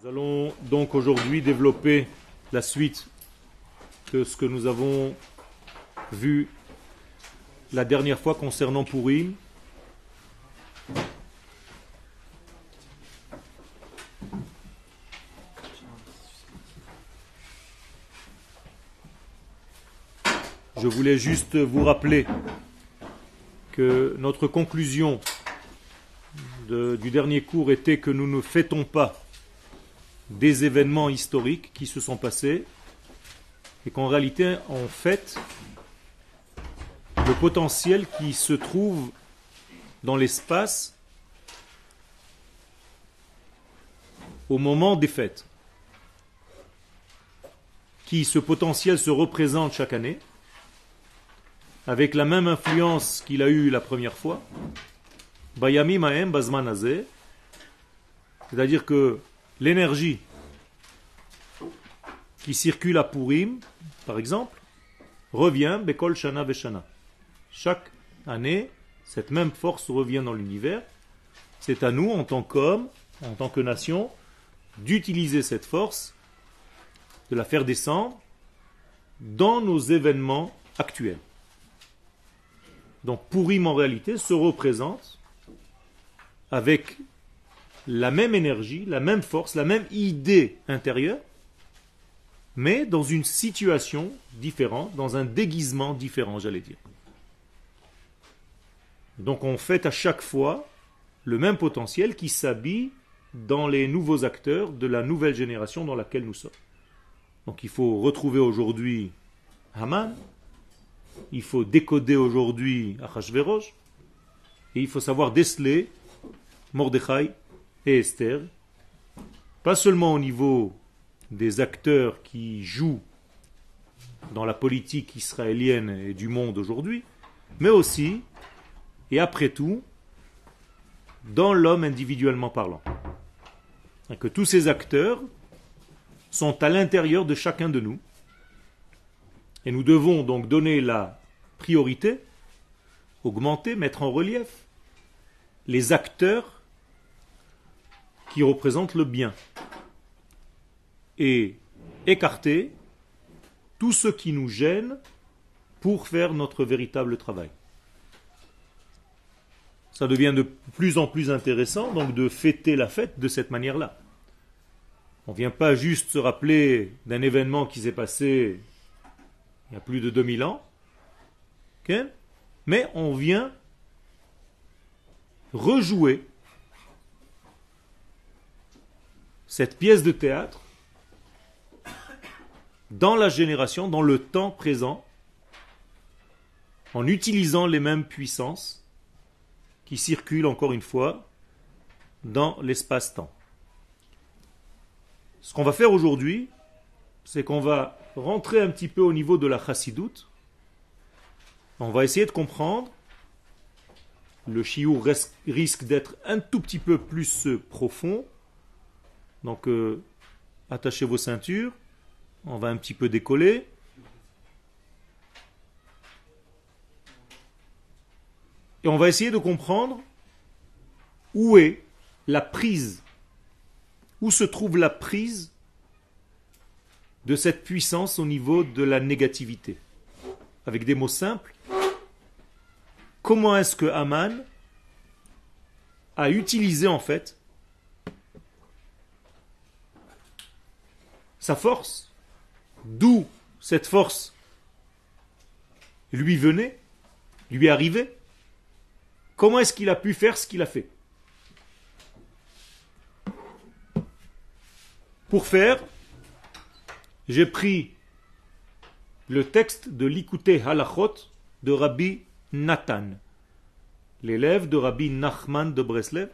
Nous allons donc aujourd'hui développer la suite de ce que nous avons vu la dernière fois concernant Purim. Je voulais juste vous rappeler que notre conclusion du dernier cours était que nous ne fêtons pas des événements historiques qui se sont passés et qu'en réalité on fête le potentiel qui se trouve dans l'espace au moment des fêtes. Qui ce potentiel se représente chaque année avec la même influence qu'il a eu la première fois. Bayami Mahem c'est-à-dire que l'énergie qui circule à Purim, par exemple, revient Bekol Shana Veshana. Chaque année, cette même force revient dans l'univers. C'est à nous, en tant qu'hommes, en tant que nation, d'utiliser cette force, de la faire descendre dans nos événements actuels. Donc Purim en réalité se représente avec la même énergie, la même force, la même idée intérieure, mais dans une situation différente, dans un déguisement différent, j'allais dire. Donc on fait à chaque fois le même potentiel qui s'habille dans les nouveaux acteurs de la nouvelle génération dans laquelle nous sommes. Donc il faut retrouver aujourd'hui Haman, il faut décoder aujourd'hui Achashverosh, et il faut savoir déceler Mordechai et Esther, pas seulement au niveau des acteurs qui jouent dans la politique israélienne et du monde aujourd'hui, mais aussi, et après tout, dans l'homme individuellement parlant. Que tous ces acteurs sont à l'intérieur de chacun de nous. Et nous devons donc donner la priorité, augmenter, mettre en relief les acteurs qui représente le bien et écarter tout ce qui nous gêne pour faire notre véritable travail. Ça devient de plus en plus intéressant donc de fêter la fête de cette manière-là. On ne vient pas juste se rappeler d'un événement qui s'est passé il y a plus de 2000 ans, mais on vient rejouer cette pièce de théâtre dans la génération, dans le temps présent, en utilisant les mêmes puissances qui circulent encore une fois dans l'espace-temps. Ce qu'on va faire aujourd'hui, c'est qu'on va rentrer un petit peu au niveau de la chassidoute. On va essayer de comprendre. Le chiou risque d'être un tout petit peu plus profond, donc, euh, attachez vos ceintures. On va un petit peu décoller. Et on va essayer de comprendre où est la prise, où se trouve la prise de cette puissance au niveau de la négativité. Avec des mots simples, comment est-ce que Aman a utilisé en fait sa force, d'où cette force lui venait, lui arrivait, comment est-ce qu'il a pu faire ce qu'il a fait Pour faire, j'ai pris le texte de l'Ikouté Halachot de Rabbi Nathan, l'élève de Rabbi Nachman de Breslev.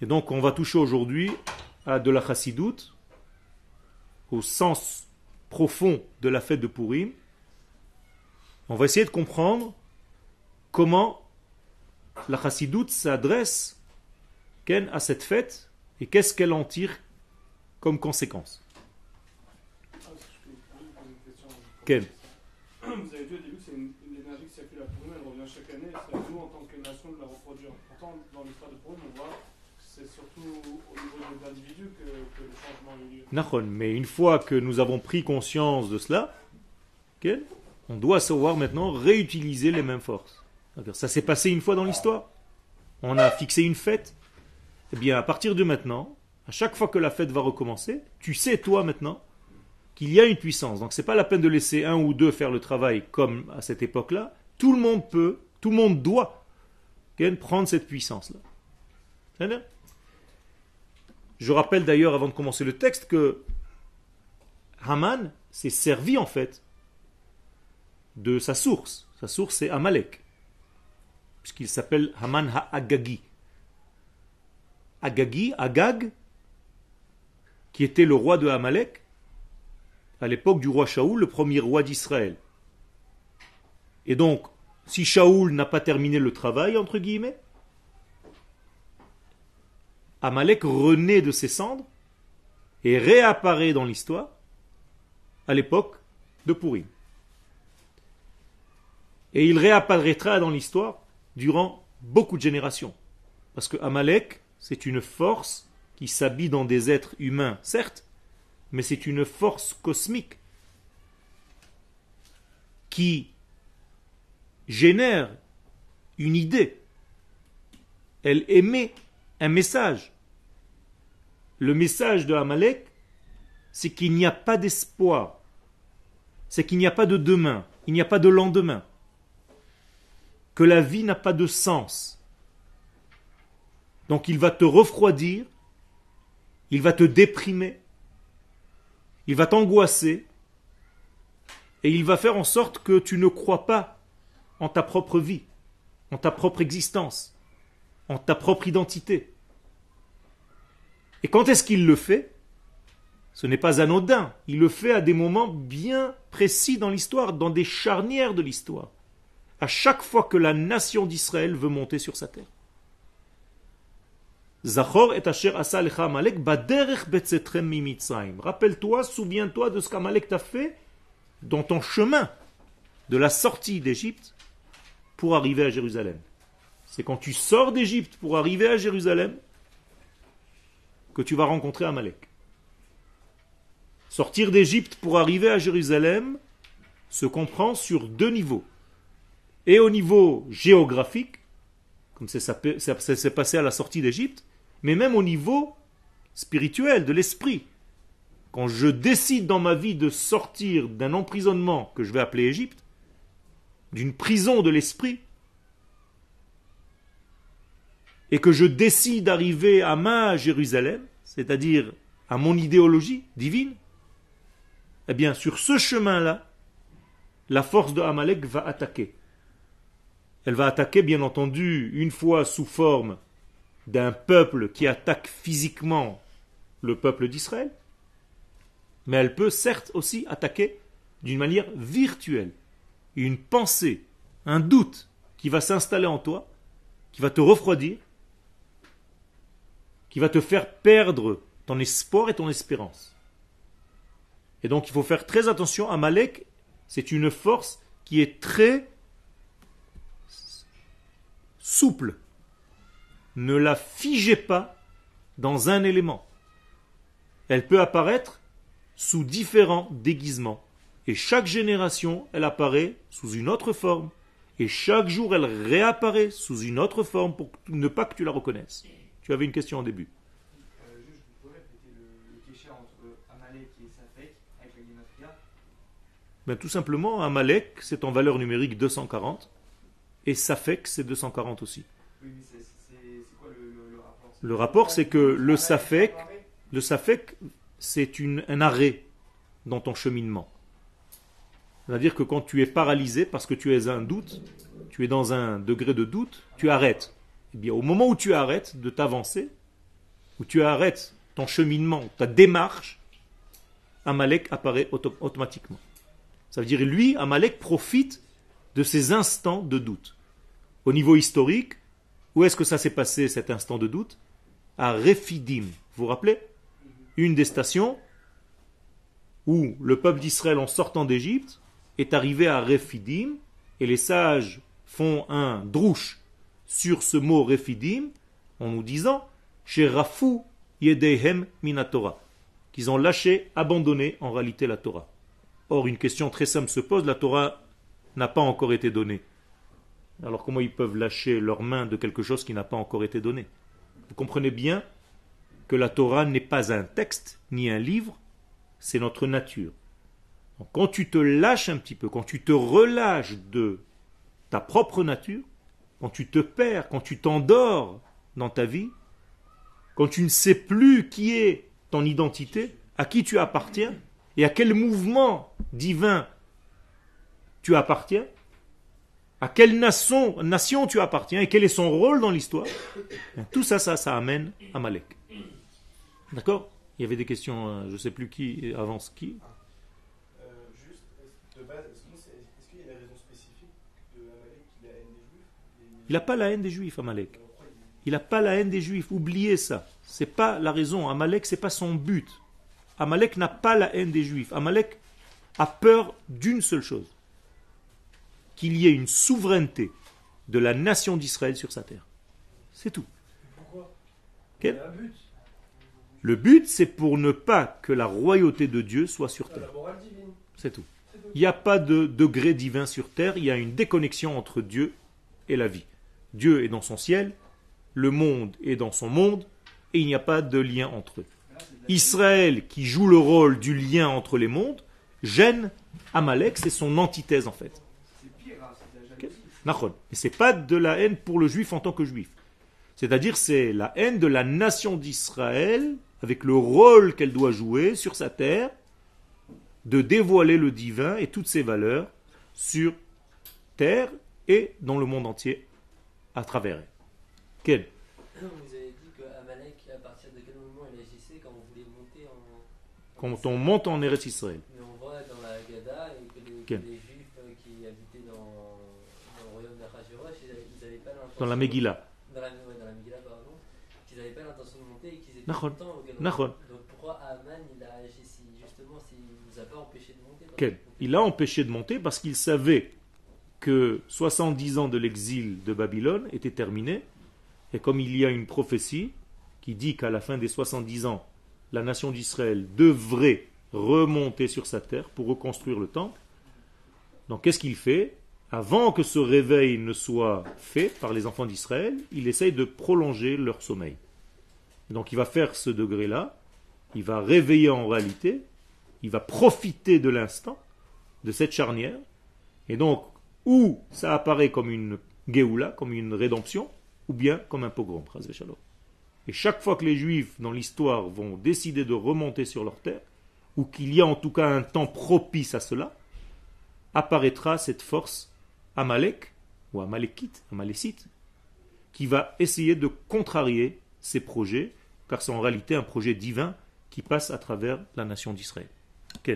Et donc on va toucher aujourd'hui à de la chassidoute, au sens profond de la fête de Purim, on va essayer de comprendre comment la chassidoute s'adresse à cette fête et qu'est-ce qu'elle en tire comme conséquence. Ken Vous avez dit au début que c'est l'énergie qui circule à Purim, elle revient chaque année, c'est à nous en tant que nation de la reproduire. Pourtant, dans l'histoire de Purim, on voit que c'est surtout Nachon. Mais une fois que nous avons pris conscience de cela, ok, on doit savoir maintenant réutiliser les mêmes forces. Ça s'est passé une fois dans l'histoire. On a fixé une fête. Eh bien, à partir de maintenant, à chaque fois que la fête va recommencer, tu sais toi maintenant qu'il y a une puissance. Donc c'est pas la peine de laisser un ou deux faire le travail comme à cette époque-là. Tout le monde peut, tout le monde doit prendre cette puissance-là. Je rappelle d'ailleurs avant de commencer le texte que Haman s'est servi en fait de sa source. Sa source c'est Amalek. Puisqu'il s'appelle Haman ha-Agagi. Agagi, Agag, qui était le roi de Amalek, à l'époque du roi Shaoul, le premier roi d'Israël. Et donc, si Shaoul n'a pas terminé le travail, entre guillemets, Amalek renaît de ses cendres et réapparaît dans l'histoire à l'époque de Pourim. Et il réapparaîtra dans l'histoire durant beaucoup de générations. Parce que Amalek, c'est une force qui s'habille dans des êtres humains, certes, mais c'est une force cosmique qui génère une idée. Elle émet un message. Le message de Amalek, c'est qu'il n'y a pas d'espoir. C'est qu'il n'y a pas de demain. Il n'y a pas de lendemain. Que la vie n'a pas de sens. Donc il va te refroidir, il va te déprimer, il va t'angoisser, et il va faire en sorte que tu ne crois pas en ta propre vie, en ta propre existence, en ta propre identité. Et quand est-ce qu'il le fait? Ce n'est pas anodin, il le fait à des moments bien précis dans l'histoire, dans des charnières de l'histoire, à chaque fois que la nation d'Israël veut monter sur sa terre. Zachor et Asher asa Amalek baderech betzetrem. Rappelle-toi, souviens-toi de ce qu'Amalek t'a fait dans ton chemin de la sortie d'Égypte pour arriver à Jérusalem. C'est quand tu sors d'Égypte pour arriver à Jérusalem que tu vas rencontrer Amalek. Sortir d'Égypte pour arriver à Jérusalem se comprend sur deux niveaux. Et au niveau géographique, comme ça s'est passé à la sortie d'Égypte, mais même au niveau spirituel, de l'esprit. Quand je décide dans ma vie de sortir d'un emprisonnement que je vais appeler Égypte, d'une prison de l'esprit, et que je décide d'arriver à ma Jérusalem, c'est-à-dire à mon idéologie divine, eh bien sur ce chemin-là, la force de Amalek va attaquer. Elle va attaquer, bien entendu, une fois sous forme d'un peuple qui attaque physiquement le peuple d'Israël, mais elle peut certes aussi attaquer d'une manière virtuelle. Une pensée, un doute qui va s'installer en toi, qui va te refroidir, qui va te faire perdre ton espoir et ton espérance. Et donc il faut faire très attention à Malek, c'est une force qui est très souple ne la figez pas dans un élément. Elle peut apparaître sous différents déguisements. Et chaque génération, elle apparaît sous une autre forme. Et chaque jour, elle réapparaît sous une autre forme pour ne pas que tu la reconnaisses. Tu avais une question au début. Ben, tout simplement, Amalek, c'est en valeur numérique 240. Et Safek, c'est 240 aussi. Le rapport, c'est que le safek, le safek, c'est un arrêt dans ton cheminement. C'est-à-dire que quand tu es paralysé parce que tu es un doute, tu es dans un degré de doute, tu arrêtes. Eh au moment où tu arrêtes de t'avancer, où tu arrêtes ton cheminement, ta démarche, Amalek apparaît automatiquement. Ça veut dire, lui, Amalek profite de ces instants de doute. Au niveau historique, où est-ce que ça s'est passé cet instant de doute? À Rephidim. Vous vous rappelez? Une des stations où le peuple d'Israël en sortant d'Égypte est arrivé à Rephidim et les sages font un drouche sur ce mot Rephidim en nous disant chez Rafu Yedehem Minatora, qu'ils ont lâché, abandonné en réalité la Torah. Or, une question très simple se pose, la Torah n'a pas encore été donnée. Alors comment ils peuvent lâcher leurs mains de quelque chose qui n'a pas encore été donné? Vous comprenez bien que la Torah n'est pas un texte ni un livre, c'est notre nature. quand tu te lâches un petit peu, quand tu te relâches de ta propre nature, quand tu te perds, quand tu t'endors dans ta vie, quand tu ne sais plus qui est ton identité, à qui tu appartiens et à quel mouvement divin tu appartiens, à quelle nation, tu appartiens et quel est son rôle dans l'histoire, tout ça, ça, ça amène à Malek. D'accord? Il y avait des questions, euh, je ne sais plus qui avance qui. Euh, juste, de base, est-ce qu'il y a des raisons spécifiques de Amalek qui a la haine des Juifs Il n'a pas la haine des Juifs, Amalek. Il n'a pas la haine des Juifs. Oubliez ça. C'est pas la raison. Amalek, c'est pas son but. Amalek n'a pas la haine des Juifs. Amalek a peur d'une seule chose qu'il y ait une souveraineté de la nation d'Israël sur sa terre. C'est tout. Pourquoi? Quel? Le but, c'est pour ne pas que la royauté de Dieu soit sur terre. C'est tout. Il n'y a pas de degré divin sur terre, il y a une déconnexion entre Dieu et la vie. Dieu est dans son ciel, le monde est dans son monde, et il n'y a pas de lien entre eux. Israël, qui joue le rôle du lien entre les mondes, gêne Amalek, c'est son antithèse en fait. Et c'est pas de la haine pour le juif en tant que juif. C'est-à-dire c'est la haine de la nation d'Israël avec le rôle qu'elle doit jouer sur sa terre de dévoiler le divin et toutes ses valeurs sur terre et dans le monde entier à travers. Quel? Vous avez dit que Amalek, à partir de quel moment il agissait quand on voulait monter en. Quand on monte en Eretz Israël. Mais on voit dans la Gada et que les, que les juifs euh, qui habitaient dans, dans le royaume d'Achashverosh, ils n'avaient pas l'intention. Dans la Megillah. Dans la, ouais, dans la Megillah, pardon. Qu'ils n'avaient pas l'intention de monter et qu'ils étaient Galon. Nachon. Donc pourquoi Aman il a agi si, justement, s'il ne nous a pas empêché de monter? Quel? que- Il a empêché de monter parce qu'il savait que 70 ans de l'exil de Babylone étaient terminés. Et comme il y a une prophétie qui dit qu'à la fin des 70 ans, la nation d'Israël devrait remonter sur sa terre pour reconstruire le temple, donc qu'est-ce qu'il fait? Avant que ce réveil ne soit fait par les enfants d'Israël, il essaye de prolonger leur sommeil. Donc il va faire ce degré-là, il va réveiller en réalité, il va profiter de l'instant, de cette charnière, et donc, ou ça apparaît comme une Géoula, comme une rédemption, ou bien comme un pogrom. Et chaque fois que les Juifs dans l'histoire vont décider de remonter sur leur terre, ou qu'il y a en tout cas un temps propice à cela, apparaîtra cette force Amalek, ou Amalekite, Amalécite, qui va essayer de contrarier ces projets, car c'est en réalité un projet divin qui passe à travers la nation d'Israël Ce,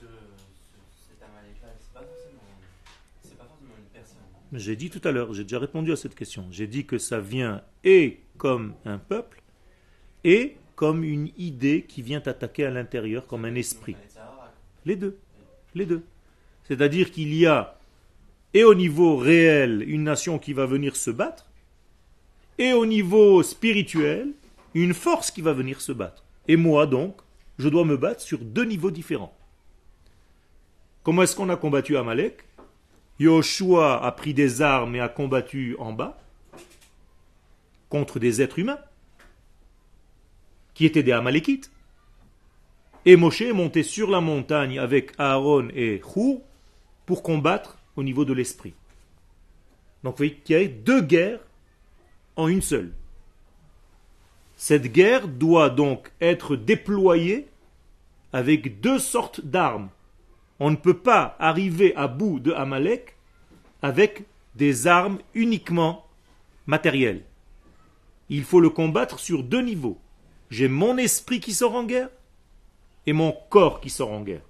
ce- cet Amalek-là, c'est pas forcément, c'est pas forcément une personne. J'ai dit tout à l'heure, j'ai déjà répondu à cette question. J'ai dit que ça vient et comme un peuple et comme une idée qui vient attaquer à l'intérieur, comme un esprit. Les deux. Les deux. C'est-à-dire qu'il y a, et au niveau réel, une nation qui va venir se battre, et au niveau spirituel, une force qui va venir se battre. Et moi, donc, je dois me battre sur deux niveaux différents. Comment est-ce qu'on a combattu Amalek? Yoshua a pris des armes et a combattu en bas contre des êtres humains qui étaient des Amalekites. Et Moshe est monté sur la montagne avec Aaron et Hur pour combattre au niveau de l'esprit. Donc vous voyez qu'il y a deux guerres en une seule. Cette guerre doit donc être déployée avec deux sortes d'armes. On ne peut pas arriver à bout de Amalek avec des armes uniquement matérielles. Il faut le combattre sur deux niveaux. J'ai mon esprit qui sort en guerre et mon corps qui sort en guerre.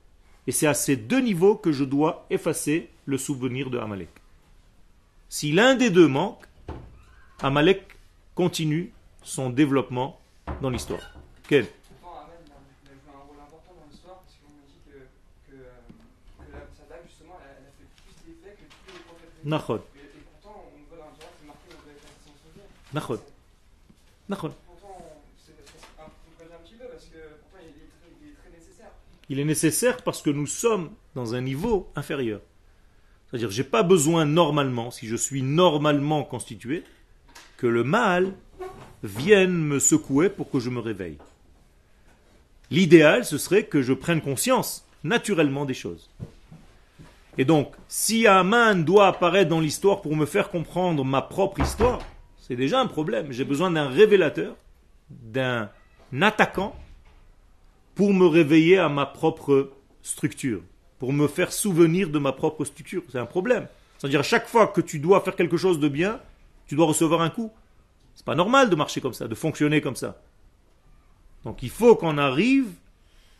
Et c'est à ces deux niveaux que je dois effacer le souvenir de Amalek. Si l'un des deux manque, Amalek continue son développement dans l'histoire Pourtant, Amen il a il a joué un rôle important dans l'histoire parce qu'on me dit que, que, euh, que la, sa dague, justement, elle, elle a fait plus d'effets que tous les prophètes. Nachon. Et, et pourtant, on voit dans le Torah, c'est marqué dans le verset 511. Nachon. Nachon. Nécessaire. Il est nécessaire parce que nous sommes dans un niveau inférieur. C'est-à-dire, j'ai pas besoin normalement, si je suis normalement constitué, que le mal vienne me secouer pour que je me réveille. L'idéal, ce serait que je prenne conscience naturellement des choses. Et donc, si Aman doit apparaître dans l'histoire pour me faire comprendre ma propre histoire, c'est déjà un problème. J'ai besoin d'un révélateur, d'un attaquant, pour me réveiller à ma propre structure, pour me faire souvenir de ma propre structure. C'est un problème. C'est-à-dire, à chaque fois que tu dois faire quelque chose de bien, tu dois recevoir un coup. C'est pas normal de marcher comme ça, de fonctionner comme ça. Donc il faut qu'on arrive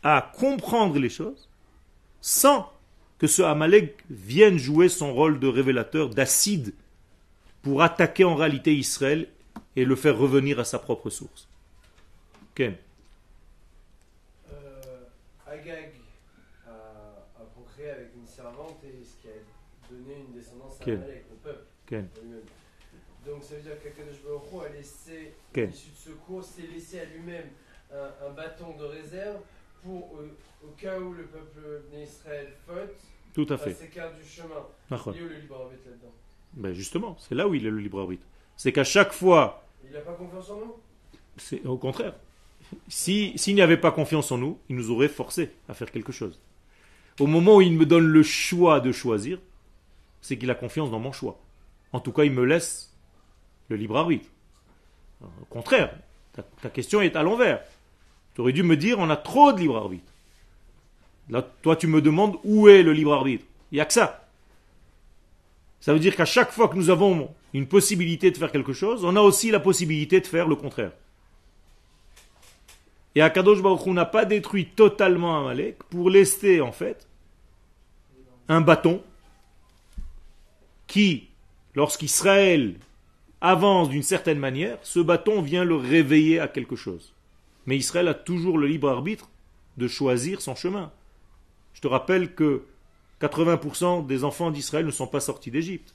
à comprendre les choses sans que ce Amalek vienne jouer son rôle de révélateur d'acide pour attaquer en réalité Israël et le faire revenir à sa propre source. Ken. Euh, Agag a, a procréé avec une servante et ce qui a donné une descendance à Quel Amalek, au peuple. Ken. Donc ça veut dire qu'Akadosh Baruch a laissé, l'issue de secours, s'est laissé à lui-même un, un bâton de réserve pour, euh, au cas où le peuple d'Israël faute, Tout à fait. s'écarte du chemin. D'accord. Il est où le libre arbitre là-dedans? Ben justement, c'est là où il est le libre arbitre. C'est qu'à chaque fois, Il n'a pas confiance en nous? c'est au contraire. Si, s'il n'y avait pas confiance en nous, il nous aurait forcé à faire quelque chose. Au moment où il me donne le choix de choisir, c'est qu'il a confiance dans mon choix. En tout cas, il me laisse le libre arbitre. Au contraire, ta, ta question est à l'envers. Tu aurais dû me dire on a trop de libre arbitre. Là, toi, tu me demandes où est le libre arbitre. Il n'y a que ça. Ça veut dire qu'à chaque fois que nous avons une possibilité de faire quelque chose, on a aussi la possibilité de faire le contraire. Et Akadosh Baruch n'a pas détruit totalement Amalek pour laisser en fait un bâton qui, lorsqu'Israël avance d'une certaine manière, ce bâton vient le réveiller à quelque chose. Mais Israël a toujours le libre arbitre de choisir son chemin. Je te rappelle que 80% des enfants d'Israël ne sont pas sortis d'Égypte.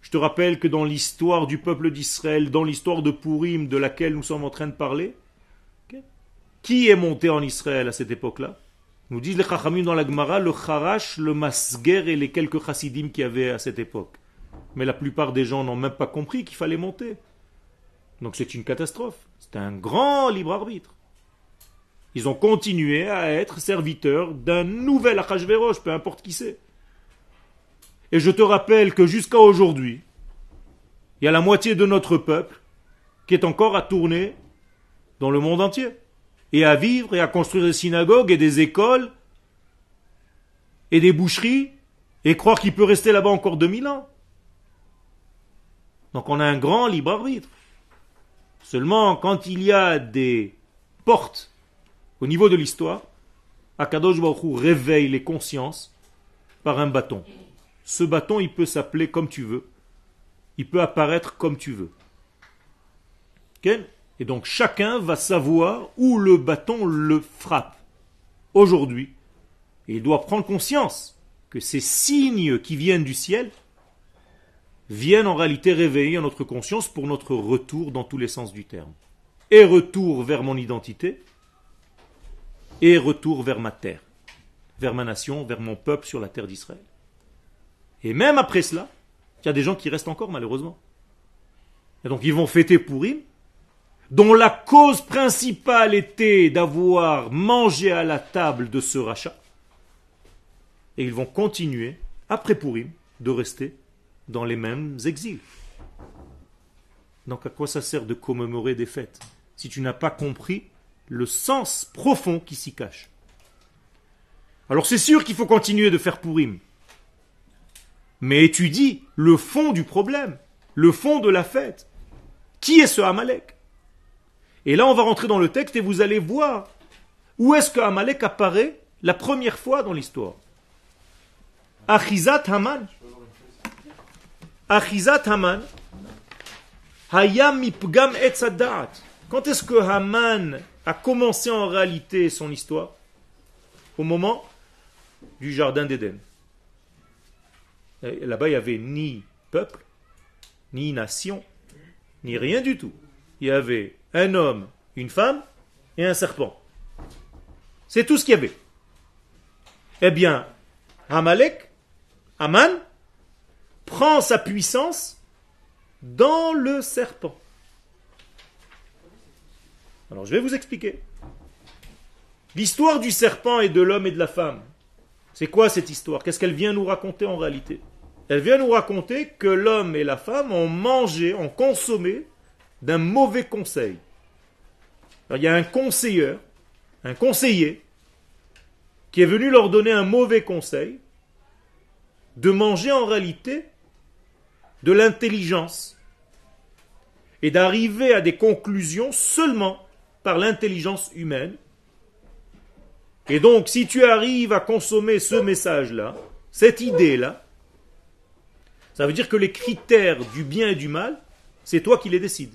Je te rappelle que dans l'histoire du peuple d'Israël, dans l'histoire de Purim de laquelle nous sommes en train de parler, qui est monté en Israël à cette époque-là? Nous disent les Chachamim dans la Gemara, le Harash, le Masger et les quelques Chassidim qu'il y avait à cette époque. Mais la plupart des gens n'ont même pas compris qu'il fallait monter. Donc c'est une catastrophe. C'est un grand libre arbitre. Ils ont continué à être serviteurs d'un nouvel Achashverosh, peu importe qui c'est. Et je te rappelle que jusqu'à aujourd'hui, il y a la moitié de notre peuple qui est encore à tourner dans le monde entier. Et à vivre et à construire des synagogues et des écoles et des boucheries et croire qu'il peut rester là-bas encore 2000 ans. Donc on a un grand libre arbitre. Seulement quand il y a des portes au niveau de l'histoire, Akadosh Baruch réveille les consciences par un bâton. Ce bâton, il peut s'appeler comme tu veux. Il peut apparaître comme tu veux. Et donc chacun va savoir où le bâton le frappe. Aujourd'hui, il doit prendre conscience que ces signes qui viennent du ciel viennent en réalité réveiller notre conscience pour notre retour dans tous les sens du terme. Et retour vers mon identité, et retour vers ma terre, vers ma nation, vers mon peuple sur la terre d'Israël. Et même après cela, il y a des gens qui restent encore malheureusement. Et donc ils vont fêter Purim, dont la cause principale était d'avoir mangé à la table de ce rachat. Et ils vont continuer, après Purim, de rester dans les mêmes exils. Donc à quoi ça sert de commémorer des fêtes si tu n'as pas compris le sens profond qui s'y cache? Alors c'est sûr qu'il faut continuer de faire Purim. Mais étudie le fond du problème, le fond de la fête. Qui est ce Amalek? Et là on va rentrer dans le texte et vous allez voir où est-ce que Amalek apparaît la première fois dans l'histoire. Achizat Haman. Achizat Haman. Hayam mipgam etzadat. Quand est-ce que Haman a commencé en réalité son histoire? Au moment du jardin d'Éden. Là-bas, il n'y avait ni peuple, ni nation, ni rien du tout. Il y avait un homme, une femme et un serpent. C'est tout ce qu'il y avait. Eh bien, Amalek, Aman, prend sa puissance dans le serpent. Alors je vais vous expliquer. L'histoire du serpent et de l'homme et de la femme. C'est quoi cette histoire? Qu'est-ce qu'elle vient nous raconter en réalité? Elle vient nous raconter que l'homme et la femme ont mangé, ont consommé d'un mauvais conseil. Il y a un conseiller, un conseiller, qui est venu leur donner un mauvais conseil de manger en réalité de l'intelligence et d'arriver à des conclusions seulement par l'intelligence humaine. Et donc, si tu arrives à consommer ce message-là, cette idée-là, ça veut dire que les critères du bien et du mal, c'est toi qui les décides.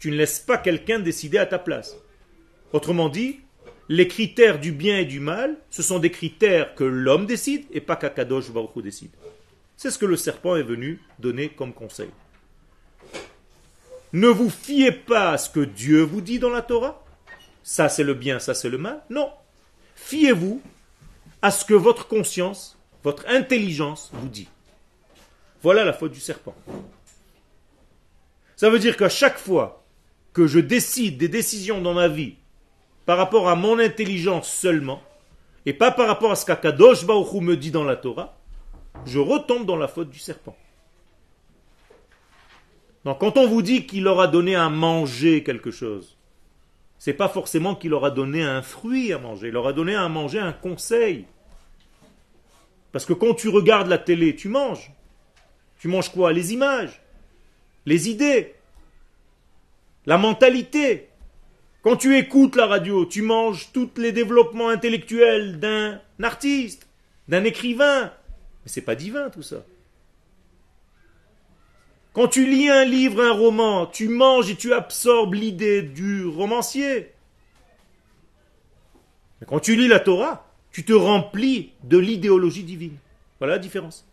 Tu ne laisses pas quelqu'un décider à ta place. Autrement dit, les critères du bien et du mal, ce sont des critères que l'homme décide et pas qu'Akadosh Baruch décide. C'est ce que le serpent est venu donner comme conseil. Ne vous fiez pas à ce que Dieu vous dit dans la Torah. Ça c'est le bien, ça c'est le mal. Non. Fiez-vous à ce que votre conscience, votre intelligence vous dit. Voilà la faute du serpent. Ça veut dire qu'à chaque fois que je décide des décisions dans ma vie par rapport à mon intelligence seulement, et pas par rapport à ce qu'Akadosh Baruch me dit dans la Torah, je retombe dans la faute du serpent. Donc quand on vous dit qu'il leur a donné à manger quelque chose, c'est pas forcément qu'il leur a donné un fruit à manger, il leur a donné à manger un conseil. Parce que quand tu regardes la télé, tu manges. Tu manges quoi? Les images, les idées, la mentalité. Quand tu écoutes la radio, tu manges tous les développements intellectuels d'un artiste, d'un écrivain. Mais c'est pas divin tout ça. Quand tu lis un livre, un roman, tu manges et tu absorbes l'idée du romancier. Mais quand tu lis la Torah, tu te remplis de l'idéologie divine. Voilà la différence.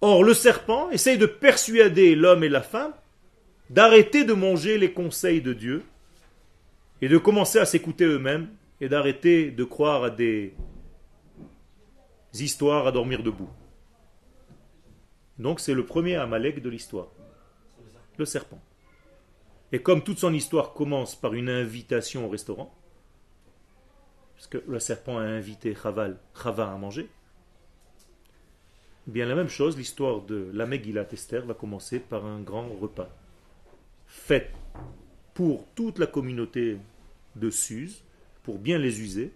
Or, le serpent essaye de persuader l'homme et la femme d'arrêter de manger les conseils de Dieu et de commencer à s'écouter eux-mêmes et d'arrêter de croire à des histoires à dormir debout. Donc c'est le premier Amalek de l'histoire, le serpent. Et comme toute son histoire commence par une invitation au restaurant, parce que le serpent a invité Chaval, Chava à manger, eh bien la même chose, l'histoire de la Megillat Esther va commencer par un grand repas, fait pour toute la communauté de Suse, pour bien les user.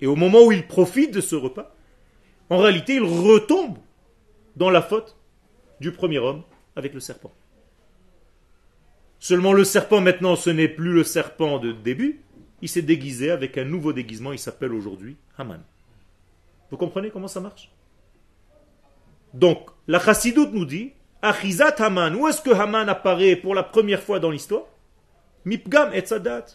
Et au moment où il profite de ce repas, en réalité, il retombe dans la faute du premier homme avec le serpent. Seulement le serpent maintenant, ce n'est plus le serpent de début, il s'est déguisé avec un nouveau déguisement, il s'appelle aujourd'hui Haman. Vous comprenez comment ça marche? Donc, la chassidoute nous dit, Achizat Haman, où est-ce que Haman apparaît pour la première fois dans l'histoire? Mipgam et Sadat.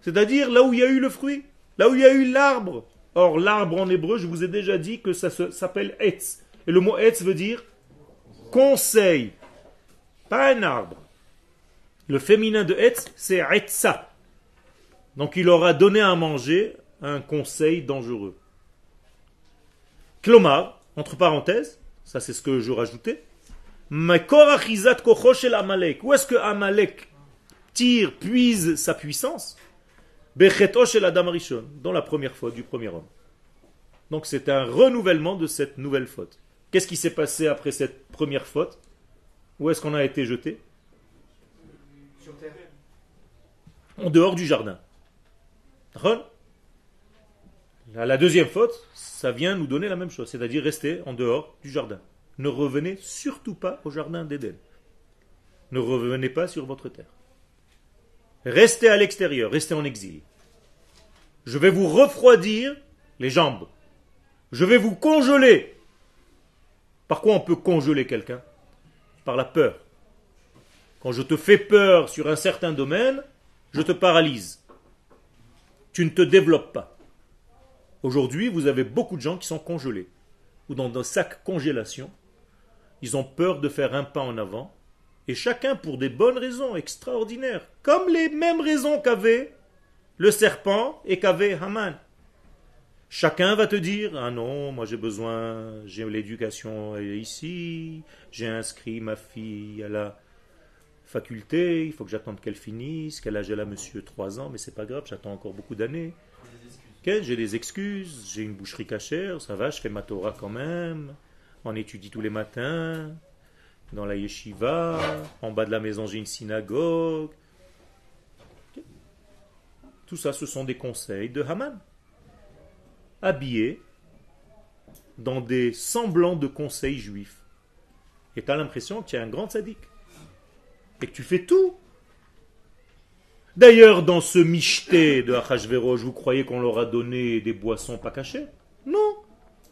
C'est-à-dire là où il y a eu le fruit. Là où il y a eu l'arbre. Or, l'arbre en hébreu, je vous ai déjà dit que ça s'appelle Etz. Et le mot Etz veut dire conseil. Pas un arbre. Le féminin de Etz, c'est Etza. Donc il aura donné à manger un conseil dangereux. Klomar, entre parenthèses, ça c'est ce que je rajoutais. Où est-ce que Amalek tire, puise sa puissance? Dans la première faute du premier homme. Donc c'est un renouvellement de cette nouvelle faute. Qu'est-ce qui s'est passé après cette première faute? Où est-ce qu'on a été jeté? Sur terre. En dehors du jardin. La deuxième faute, ça vient nous donner la même chose, c'est-à-dire rester en dehors du jardin. Ne revenez surtout pas au jardin d'Éden. Ne revenez pas sur votre terre. Restez à l'extérieur, restez en exil. Je vais vous refroidir les jambes. Je vais vous congeler. Par quoi on peut congeler quelqu'un? Par la peur. Quand je te fais peur sur un certain domaine, je te paralyse. Tu ne te développes pas. Aujourd'hui, vous avez beaucoup de gens qui sont congelés ou dans un sac congélation. Ils ont peur de faire un pas en avant Et chacun pour des bonnes raisons extraordinaires. Comme les mêmes raisons qu'avait le serpent et qu'avait Haman. Chacun va te dire Ah non, moi j'ai besoin, j'ai l'éducation ici, j'ai inscrit ma fille à la faculté, il faut que j'attende qu'elle finisse, quel âge elle a, monsieur 3 ans, mais c'est pas grave, j'attends encore beaucoup d'années. J'ai des excuses, j'ai une boucherie cachère, ça va, je fais ma Torah quand même, on étudie tous les matins, dans la yeshiva, en bas de la maison j'ai une synagogue. Tout ça, ce sont des conseils de Haman, habillés dans des semblants de conseils juifs. Et tu as l'impression que tu es un grand sadique. Et que tu fais tout. D'ailleurs, dans ce michté de Achashverosh, vous croyez qu'on leur a donné des boissons pas cachées? Non.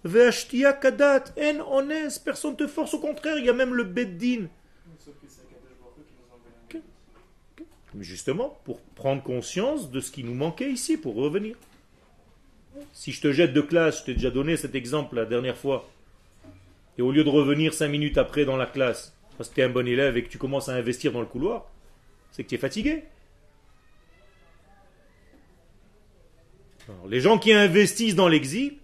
Ve'ashtia kadat, en honnête, personne te force, au contraire, il y a même le beddin. Justement, pour prendre conscience de ce qui nous manquait ici, pour revenir. Si je te jette de classe, je t'ai déjà donné cet exemple la dernière fois, et au lieu de revenir cinq minutes après dans la classe, parce que tu es un bon élève et que tu commences à investir dans le couloir, c'est que tu es fatigué. Les gens qui investissent dans l'exil,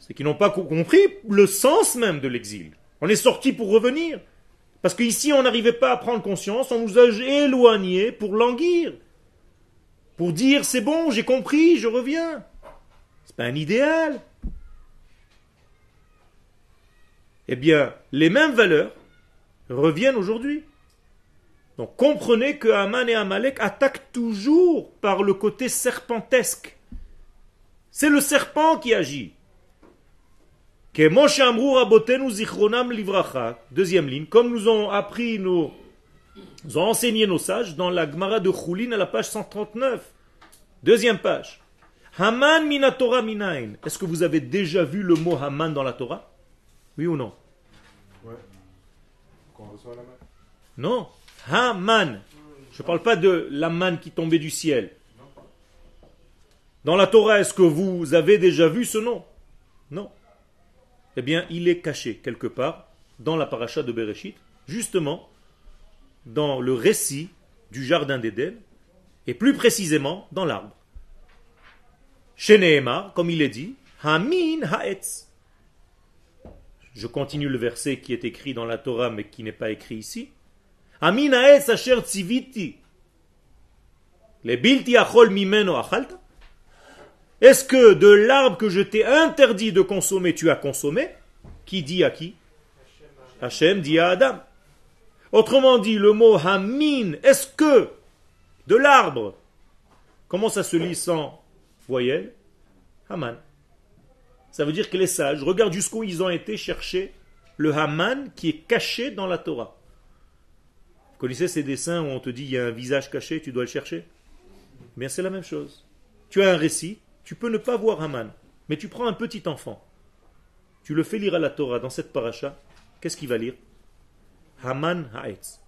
c'est qu'ils n'ont pas co- compris le sens même de l'exil. On est sorti pour revenir. Parce qu'ici, on n'arrivait pas à prendre conscience, on nous a éloignés pour languir. Pour dire, c'est bon, j'ai compris, je reviens. C'est pas un idéal. Eh bien, les mêmes valeurs reviennent aujourd'hui. Donc comprenez que Haman et Amalek attaquent toujours par le côté serpentesque. C'est le serpent qui agit. Deuxième ligne, comme nous ont appris nos, nous ont enseigné nos sages dans la Gemara de Choulin à la page 139. Deuxième page. Haman minatora minain. Est-ce que vous avez déjà vu le mot Haman dans la Torah? Oui ou non? Ouais. Qu'on reçoit la main. Non. Haman. Je ne parle pas de la manne qui tombait du ciel. Dans la Torah, est-ce que vous avez déjà vu ce nom? Non. Eh bien, il est caché quelque part dans la paracha de Bereshit, justement dans le récit du jardin d'Éden, et plus précisément dans l'arbre. Chez comme il est dit, Hamin Haetz. Je continue le verset qui est écrit dans la Torah mais qui n'est pas écrit ici. Amin haetz asher tziviti. Le bilti achol mimeno achalta. Est-ce que de l'arbre que je t'ai interdit de consommer, tu as consommé? Qui dit à qui? Hachem dit à Adam. Autrement dit, le mot hamin, est-ce que de l'arbre, comment ça se lit sans voyelle? Haman. Ça veut dire que les sages regardent jusqu'où ils ont été chercher le Haman qui est caché dans la Torah. Vous connaissez ces dessins où on te dit il y a un visage caché, tu dois le chercher? Bien, c'est la même chose. Tu as un récit, tu peux ne pas voir Haman, mais tu prends un petit enfant, tu le fais lire à la Torah dans cette paracha, qu'est-ce qu'il va lire? Haman Haetz.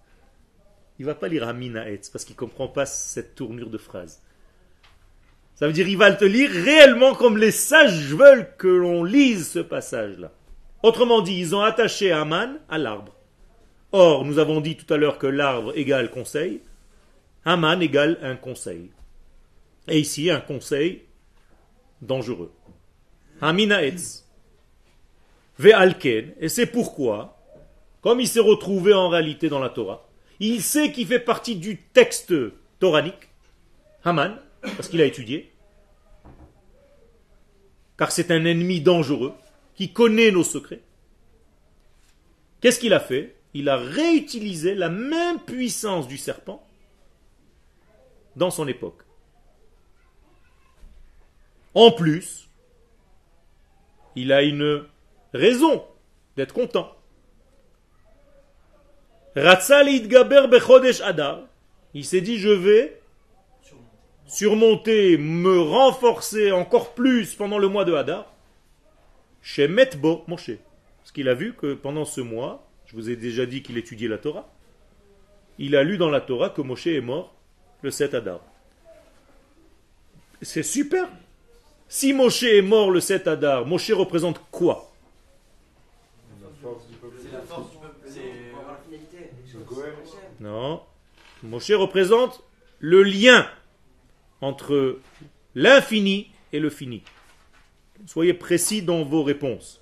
Il va pas lire Hamin Haetz parce qu'il comprend pas cette tournure de phrase. Ça veut dire il va te lire réellement comme les sages veulent que l'on lise ce passage-là. Autrement dit, ils ont attaché Haman à l'arbre. Or, nous avons dit tout à l'heure que l'arbre égale conseil. Haman égale un conseil. Et ici, un conseil dangereux. Hamina etz. Ve'alken. Et c'est pourquoi, comme il s'est retrouvé en réalité dans la Torah, il sait qu'il fait partie du texte toranique, Haman, parce qu'il a étudié, car c'est un ennemi dangereux qui connaît nos secrets. Qu'est-ce qu'il a fait? Il a réutilisé la même puissance du serpent dans son époque. En plus, il a une raison d'être content. Il s'est dit, je vais surmonter, me renforcer encore plus pendant le mois de Hadar, chez Metbo Moshe. Parce qu'il a vu que pendant ce mois, je vous ai déjà dit qu'il étudiait la Torah, il a lu dans la Torah que Moshe est mort le 7 Hadar. C'est super. Si Moshe est mort le 7 Hadar, Moshe représente quoi? Non. Moshe représente le lien entre l'infini et le fini. Soyez précis dans vos réponses.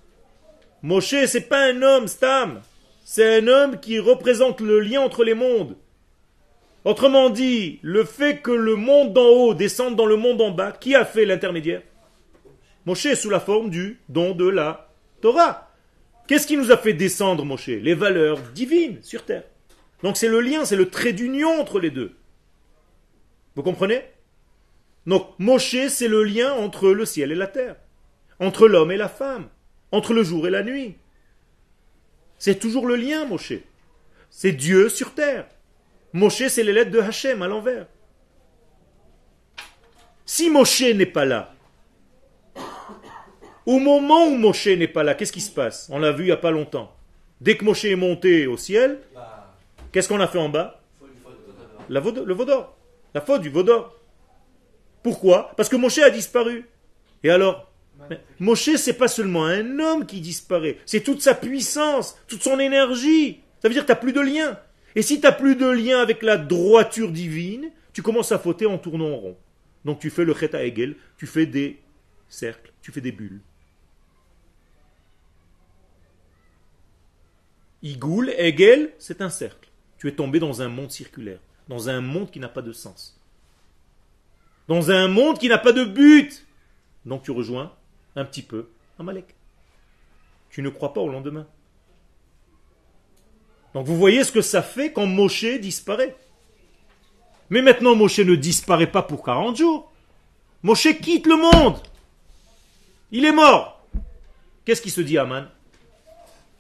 Moshe, c'est pas un homme, Stam. C'est un homme qui représente le lien entre les mondes. Autrement dit, le fait que le monde d'en haut descende dans le monde en bas, qui a fait l'intermédiaire? Moshe sous la forme du don de la Torah. Qu'est-ce qui nous a fait descendre, Moshe? Les valeurs divines sur terre. Donc c'est le lien, c'est le trait d'union entre les deux. Vous comprenez? Donc Moshe, c'est le lien entre le ciel et la terre, entre l'homme et la femme, entre le jour et la nuit. C'est toujours le lien, Moshe. C'est Dieu sur terre. Moshe, c'est les lettres de Hachem à l'envers. Si Moshe n'est pas là, au moment où Moshe n'est pas là, qu'est-ce qui se passe? On l'a vu il n'y a pas longtemps. Dès que Moshe est monté au ciel, qu'est-ce qu'on a fait en bas? La le vaudor. La faute du vaudor. Pourquoi? Parce que Moshe a disparu. Et alors? Moshe, c'est pas seulement un homme qui disparaît, c'est toute sa puissance, toute son énergie. Ça veut dire que tu n'as plus de lien. Et si tu n'as plus de lien avec la droiture divine, tu commences à fauter en tournant en rond. Donc tu fais le chet à Hegel, tu fais des cercles, tu fais des bulles. Igoul, Hegel, c'est un cercle. Tu es tombé dans un monde circulaire, dans un monde qui n'a pas de sens, dans un monde qui n'a pas de but. Donc tu rejoins un petit peu Amalek. Tu ne crois pas au lendemain. Donc vous voyez ce que ça fait quand Moshe disparaît. Mais maintenant Moshe ne disparaît pas pour 40 jours. Moshe quitte le monde. Il est mort. Qu'est-ce qui se dit Aman?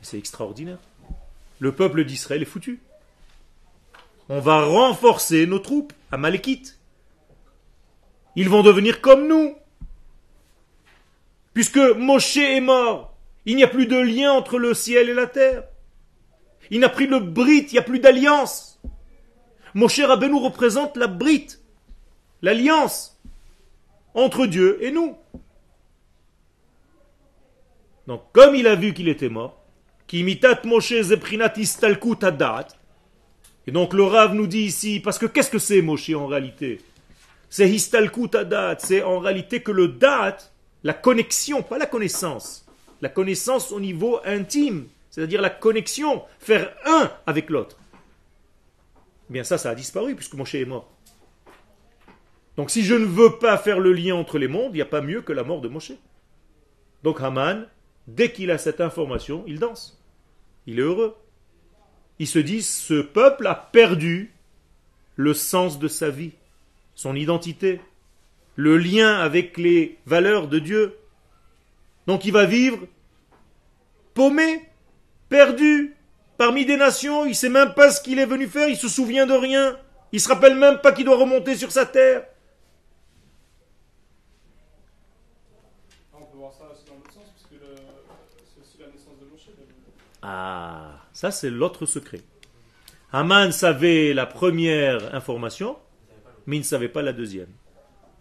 C'est extraordinaire. Le peuple d'Israël est foutu. On va renforcer nos troupes amalekites. Ils vont devenir comme nous. Puisque Moshe est mort, il n'y a plus de lien entre le ciel et la terre. Il n'a pris le brit, il n'y a plus d'alliance. Moshe Rabbeinu représente la brit, l'alliance entre Dieu et nous. Donc, comme il a vu qu'il était mort, qu'imitat Moshe zeprinat istalkut et donc le Rav nous dit ici, parce que qu'est-ce que c'est Moshe en réalité? C'est histalkut adat, c'est en réalité que le dat, la connexion, pas la connaissance, la connaissance au niveau intime, c'est-à-dire la connexion, faire un avec l'autre. Bien ça, ça a disparu puisque Moshe est mort. Donc si je ne veux pas faire le lien entre les mondes, il n'y a pas mieux que la mort de Moshe. Donc Haman, dès qu'il a cette information, il danse. Il est heureux. Il se dit, ce peuple a perdu le sens de sa vie, son identité, le lien avec les valeurs de Dieu. Donc il va vivre paumé, perdu, parmi des nations, il ne sait même pas ce qu'il est venu faire, il se souvient de rien, il se rappelle même pas qu'il doit remonter sur sa terre. On peut voir ça aussi dans l'autre sens, parce que le- c'est aussi la naissance de Moshe. le- Ah, ça c'est l'autre secret. Haman savait la première information, mais il ne savait pas la deuxième.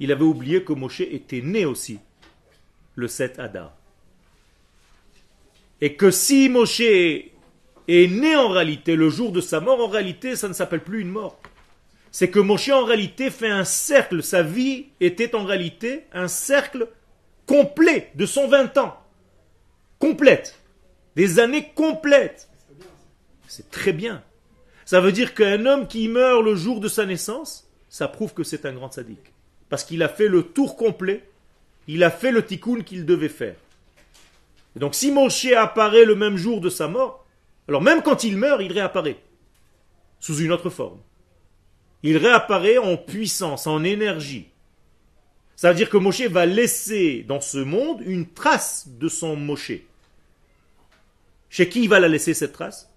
Il avait oublié que Moshe était né aussi le 7 Adar. Et que si Moshe est né en réalité le jour de sa mort, en réalité ça ne s'appelle plus une mort. C'est que Moshe en réalité fait un cercle, sa vie était en réalité un cercle complet de 120 ans. Complète. Des années complètes. C'est très bien. Ça veut dire qu'un homme qui meurt le jour de sa naissance, ça prouve que c'est un grand sadique. Parce qu'il a fait le tour complet, il a fait le tikkun qu'il devait faire. Donc si Moshe apparaît le même jour de sa mort, alors même quand il meurt, il réapparaît. Sous une autre forme. Il réapparaît en puissance, en énergie. Ça veut dire que Moshe va laisser dans ce monde une trace de son Moshe. Chez qui il va la laisser cette trace?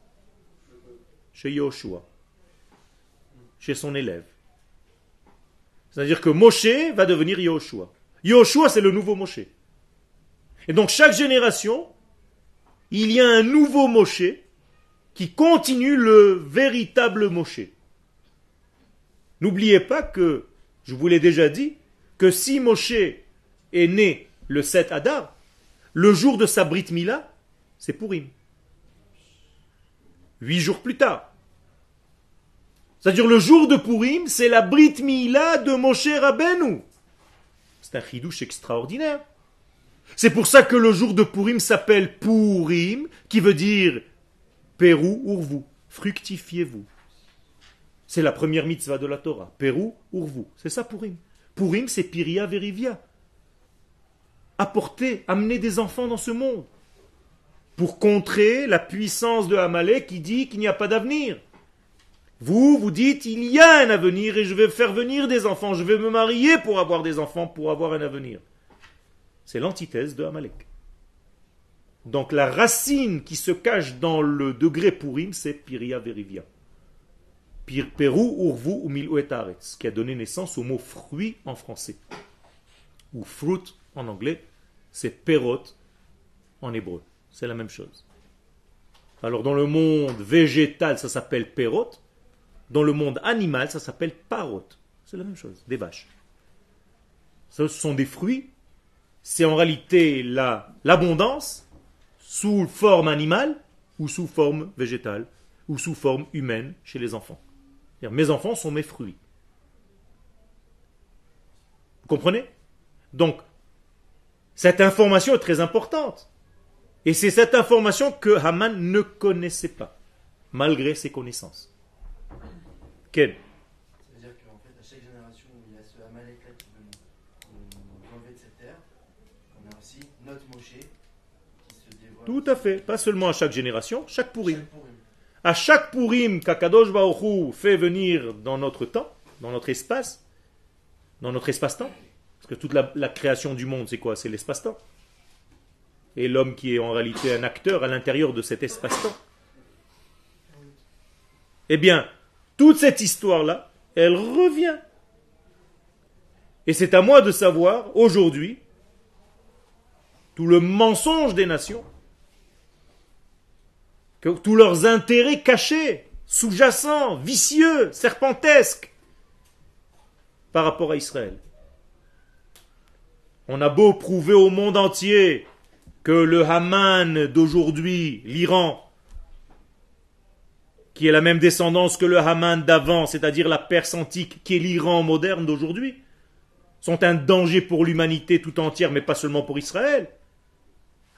Chez Yoshua. Chez son élève. C'est-à-dire que Moshe va devenir Yoshua. Yoshua, c'est le nouveau Moshe. Et donc chaque génération, il y a un nouveau Moshe qui continue le véritable Moshe. N'oubliez pas que, je vous l'ai déjà dit, que si Moshe est né le 7 Adar, le jour de sa Brit Mila, c'est Purim. Huit jours plus tard. C'est-à-dire le jour de Purim, c'est la Brit Mila de Moshe Rabbeinu. C'est un chidouche extraordinaire. C'est pour ça que le jour de Purim s'appelle Purim, qui veut dire Pérou, Urvu, fructifiez-vous. C'est la première mitzvah de la Torah. Pérou, Urvu. C'est ça Purim. Purim, c'est Piria Verivia. Apporter, amener des enfants dans ce monde. Pour contrer la puissance de Amalek qui dit qu'il n'y a pas d'avenir. Vous, vous dites, il y a un avenir et je vais faire venir des enfants. Je vais me marier pour avoir des enfants, pour avoir un avenir. C'est l'antithèse de Amalek. Donc la racine qui se cache dans le degré Purim, c'est Piria Verivia. Pir- Urvu ou Miluetaretz, qui a donné naissance au mot fruit en français. Ou fruit en anglais, c'est perot en hébreu. C'est la même chose. Alors dans le monde végétal, ça s'appelle perot. Dans le monde animal, ça s'appelle parot. C'est la même chose, des vaches. Ce sont des fruits. C'est en réalité la- l'abondance sous forme animale ou sous forme végétale ou sous forme humaine chez les enfants. Mes enfants sont mes fruits. Vous comprenez? Donc, cette information est très importante. Et c'est cette information que Haman ne connaissait pas, malgré ses connaissances. Ken Ça veut dire qu'en fait, à chaque génération où il y a ce Amalek-là qui veut enlever de cette terre, on a aussi notre Moshe qui se dévoile. Tout à fait. Pas seulement à chaque génération, chaque Purim. À chaque Purim qu'Akadosh Hu fait venir dans notre temps, dans notre espace, dans notre espace-temps, parce que toute la, la création du monde, c'est quoi? C'est l'espace-temps. Et l'homme qui est en réalité un acteur à l'intérieur de cet espace-temps. Eh bien, toute cette histoire-là, elle revient. Et c'est à moi de savoir, aujourd'hui, tout le mensonge des nations, que tous leurs intérêts cachés, sous-jacents, vicieux, serpentesques, par rapport à Israël. On a beau prouver au monde entier que le Haman d'aujourd'hui, l'Iran, qui est la même descendance que le Haman d'avant, c'est-à-dire la Perse antique, qui est l'Iran moderne d'aujourd'hui, sont un danger pour l'humanité tout entière, mais pas seulement pour Israël.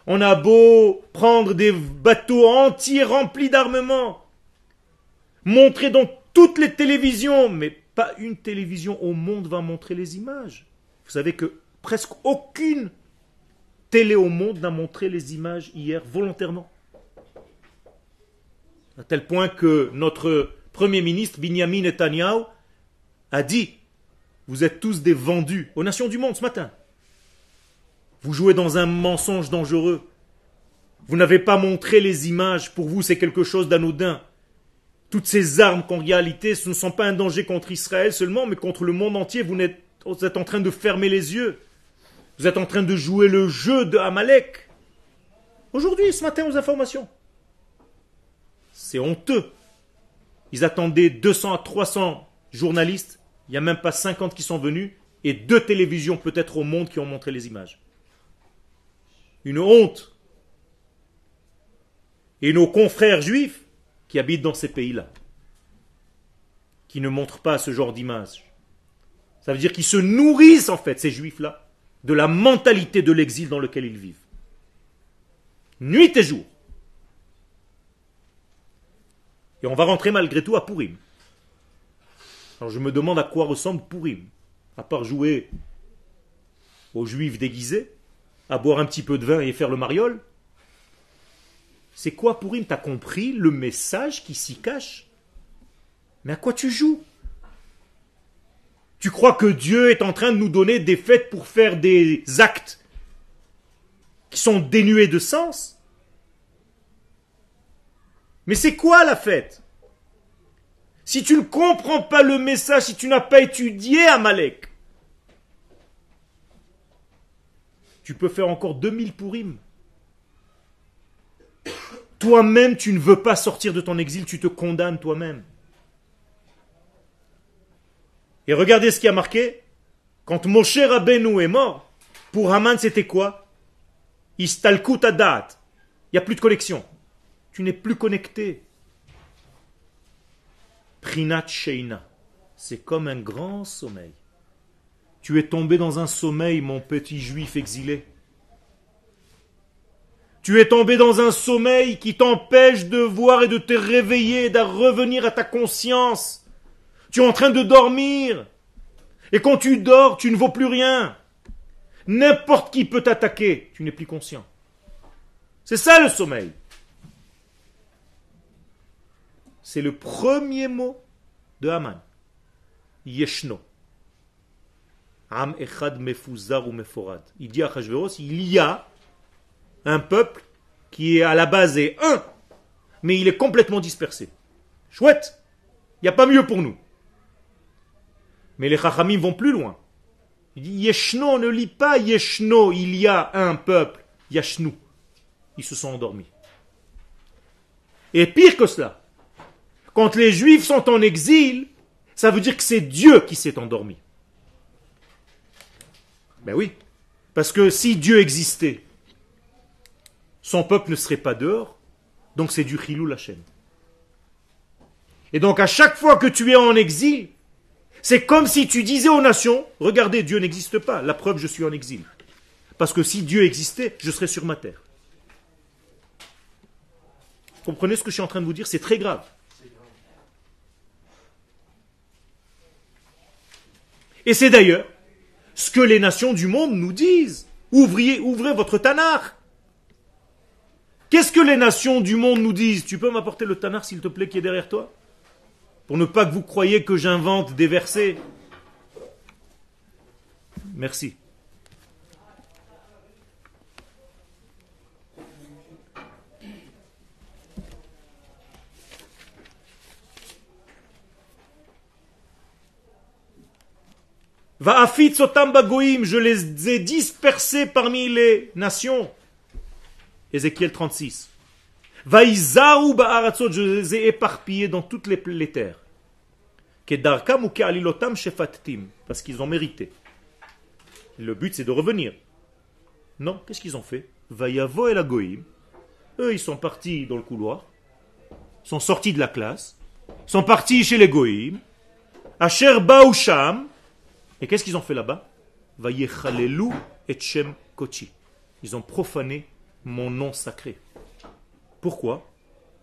On a beau prendre des bateaux entiers remplis d'armements, montrer dans toutes les télévisions, mais pas une télévision au monde va montrer les images. Vous savez que presque aucune télé au monde n'a montré les images hier volontairement. À tel point que notre Premier ministre, Benjamin Netanyahu, a dit Vous êtes tous des vendus aux nations du monde ce matin. Vous jouez dans un mensonge dangereux. Vous n'avez pas montré les images. Pour vous, c'est quelque chose d'anodin. Toutes ces armes qu'en réalité, ce ne sont pas un danger contre Israël seulement, mais contre le monde entier. Vous êtes en train de fermer les yeux. Vous êtes en train de jouer le jeu de Amalek. Aujourd'hui, ce matin, aux informations. C'est honteux. Ils attendaient 200 à 300 journalistes. Il n'y a même pas 50 qui sont venus. Et deux télévisions peut-être au monde qui ont montré les images. Une honte. Et nos confrères juifs qui habitent dans ces pays-là, qui ne montrent pas ce genre d'images. Ça veut dire qu'ils se nourrissent en fait, ces juifs-là, de la mentalité de l'exil dans lequel ils vivent. Nuit et jour. Et on va rentrer malgré tout à Purim. Alors je me demande à quoi ressemble Purim. À part jouer aux juifs déguisés, à boire un petit peu de vin et faire le mariole. C'est quoi Purim? T'as compris le message qui s'y cache? Mais à quoi tu joues? Tu crois que Dieu est en train de nous donner des fêtes pour faire des actes qui sont dénués de sens? Mais c'est quoi la fête? Si tu ne comprends pas le message, si tu n'as pas étudié Amalek, tu peux faire encore 2000 Purim. Toi-même, tu ne veux pas sortir de ton exil, tu te condamnes toi-même. Et regardez ce qui a marqué. Quand Moshe Rabbeinu est mort, pour Haman, c'était quoi? Istalkut adat. Il n'y a plus de connexion. Tu n'es plus connecté. Bebrinat Sheina. C'est comme un grand sommeil. Tu es tombé dans un sommeil, mon petit juif exilé. Tu es tombé dans un sommeil qui t'empêche de voir et de te réveiller, de revenir à ta conscience. Tu es en train de dormir. Et quand tu dors, tu ne vaux plus rien. N'importe qui peut t'attaquer. Tu n'es plus conscient. C'est ça le sommeil. C'est le premier mot de Haman. Yeshno. Am echad mefuzar ou meforad. Il dit à Achashveros, il y a un peuple qui est à la base est un, mais il est complètement dispersé. Chouette. Il n'y a pas mieux pour nous. Mais les Chachamim vont plus loin. Il dit Yeshno, ne lit pas Yeshno, il y a un peuple. Yashnu. Ils se sont endormis. Et pire que cela, quand les Juifs sont en exil, ça veut dire que c'est Dieu qui s'est endormi. Ben oui. Parce que si Dieu existait, son peuple ne serait pas dehors. Donc c'est du Chilou Lachem. Et donc à chaque fois que tu es en exil, c'est comme si tu disais aux nations, regardez, Dieu n'existe pas. La preuve, je suis en exil. Parce que si Dieu existait, je serais sur ma terre. Vous comprenez ce que je suis en train de vous dire? C'est très grave. Et c'est d'ailleurs ce que les nations du monde nous disent. Ouvriez, ouvrez votre tanar. Qu'est-ce que les nations du monde nous disent? Tu peux m'apporter le tanar, s'il te plaît, qui est derrière toi? Pour ne pas que vous croyiez que j'invente des versets. Merci. Va je les ai dispersés parmi les nations. Ézéchiel 36. Vaïzaou ba'aratzot, je les ai éparpillés dans toutes les, les terres. Kedarkam ou ke'alilotam shefattim, parce qu'ils ont mérité. Le but c'est de revenir. Non, qu'est-ce qu'ils ont fait? Vaïavo et la goïm. Eux, ils sont partis dans le couloir, sont sortis de la classe, sont partis chez les goïm. Asher Baoucham, et qu'est-ce qu'ils ont fait là-bas? Vayechalelu et Shem Kochi. Ils ont profané mon nom sacré. Pourquoi?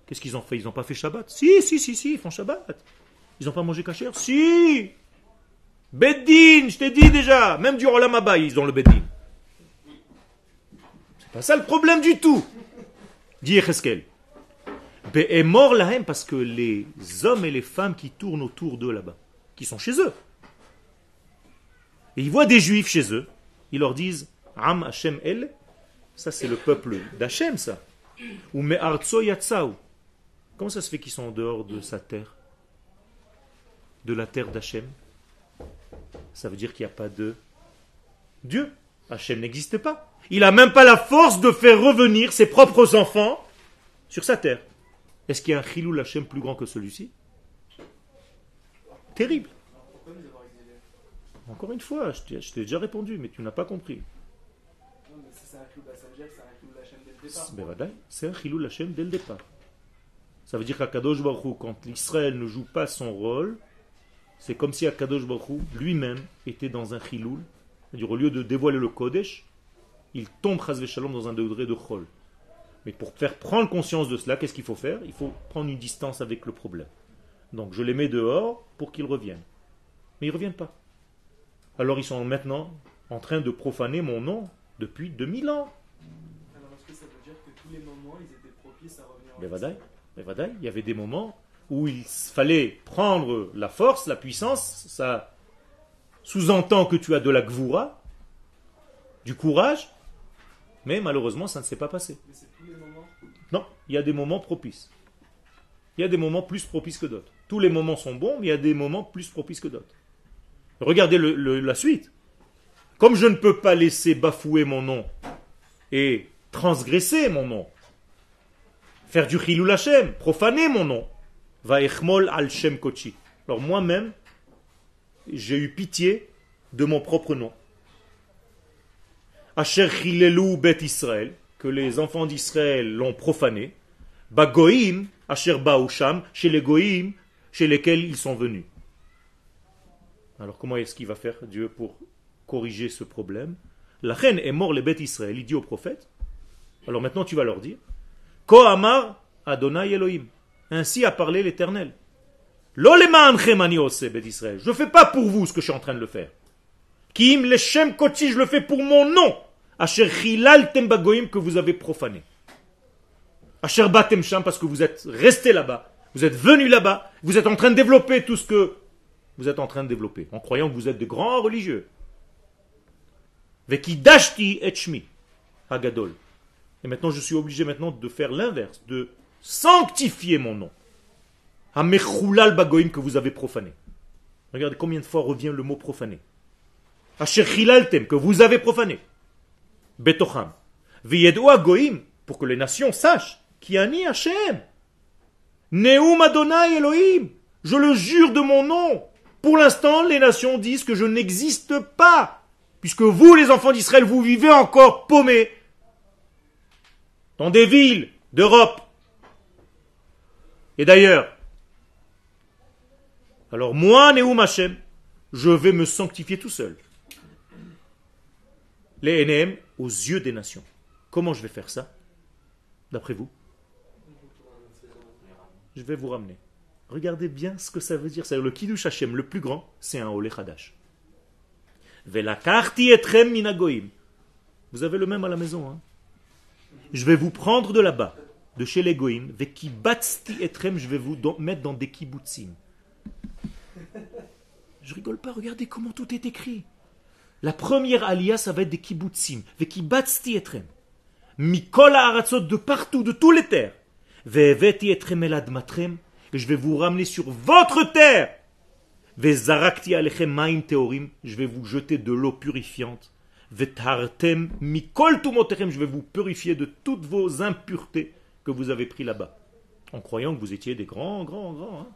Qu'est-ce qu'ils ont fait? Ils n'ont pas fait Shabbat? Si, si, si, si, ils font Shabbat. Ils n'ont pas mangé kasher? Si Beddin, je t'ai dit déjà. Même du Rolam ils ont le Beddin. C'est pas ça le problème du tout. Dit Echeskel. est mort la haine parce que les hommes et les femmes qui tournent autour d'eux là-bas, qui sont chez eux, et ils voient des juifs chez eux, ils leur disent Am Hashem El, ça c'est le peuple d'Hachem, ça. Ou. Comment ça se fait qu'ils sont en dehors de sa terre? De la terre d'Hachem? Ça veut dire qu'il n'y a pas de Dieu. Hachem n'existe pas. Il n'a même pas la force de faire revenir ses propres enfants sur sa terre. Est-ce qu'il y a un Chilou Hachem plus grand que celui-ci? Terrible. Encore une fois, je t'ai déjà répondu, mais tu n'as pas compris. C'est un chilou Hashem dès le départ. Ça veut dire qu'Akadosh Baruch quand l'Israël ne joue pas son rôle, c'est comme si Akadosh Baruch lui-même était dans un chiloul. C'est-à-dire au lieu de dévoiler le Kodesh, il tombe Shalom dans un degré de chol. Mais pour faire prendre conscience de cela, qu'est-ce qu'il faut faire? Il faut prendre une distance avec le problème. Donc je les mets dehors pour qu'ils reviennent. Mais ils ne reviennent pas. Alors ils sont maintenant en train de profaner mon nom depuis 2000 ans. Alors est-ce que ça veut dire que tous les moments, ils étaient propices à revenir en Mais il y avait des moments où il fallait prendre la force, la puissance, ça sous-entend que tu as de la gvoura, du courage, mais malheureusement ça ne s'est pas passé. Mais c'est tous les moments Non, il y a des moments propices. Il y a des moments plus propices que d'autres. Tous les moments sont bons, mais il y a des moments plus propices que d'autres. Regardez la suite. Comme je ne peux pas laisser bafouer mon nom et transgresser mon nom, faire du chilou Hashem, profaner mon nom, va echmol al shem kochi. Alors moi-même, j'ai eu pitié de mon propre nom. Asher chilelu bet Israël, que les enfants d'Israël l'ont profané. Bagoim, asher baoucham, chez les goïm, chez lesquels ils sont venus. Alors comment est-ce qu'il va faire Dieu pour corriger ce problème? La reine est mort les bêtes Israël, il dit au prophète. Alors maintenant tu vas leur dire Ko Amar Adonai Elohim. Ainsi a parlé l'Éternel. Je ne fais pas pour vous ce que je suis en train de le faire. Kim leshem koti, je le fais pour mon nom. Asher chilaltem bagoim que vous avez profané. Asher batem parce que vous êtes resté là-bas. Vous êtes venu là-bas. Vous êtes en train de développer tout ce que vous êtes en train de développer. En croyant que vous êtes de grands religieux. Veki dashti et shmi. Hagadol. Et maintenant, je suis obligé maintenant de faire l'inverse, de sanctifier mon nom. Hamechulal bagoim que vous avez profané. Regardez combien de fois revient le mot profané. Asher chilaltem que vous avez profané. Betocham. V'yedu agoim pour que les nations sachent qui ani Hashem. Neum Adonai Elohim. Je le jure de mon nom. Pour l'instant, les nations disent que je n'existe pas. Puisque vous, les enfants d'Israël, vous vivez encore paumés dans des villes d'Europe. Et d'ailleurs, alors moi, Neum Hashem, je vais me sanctifier tout seul. Les NM aux yeux des nations. Comment je vais faire ça D'après vous? Je vais vous ramener. Regardez bien ce que ça veut dire. C'est le Kiddush Hashem, le plus grand, c'est un Olé Hadash. Vous avez le même à la maison. Hein? Je vais vous prendre de là-bas, de chez les Goïm, vekibatsti etrem, je vais vous mettre dans des kibbutzim. Je rigole pas, regardez comment tout est écrit. La première alia, ça va être des kibbutzim. Vekibatsti etrem. Mikol ha'aratzot de partout, de tous les terres. Ve'eveti etrem el admatrem. Et je vais vous ramener sur votre terre. Ve'zarakti alechem ma'im teorim. Je vais vous jeter de l'eau purifiante. Ve'tartem mikol. Je vais vous purifier de toutes vos impuretés que vous avez pris là-bas. En croyant que vous étiez des grands, grands, grands. hein.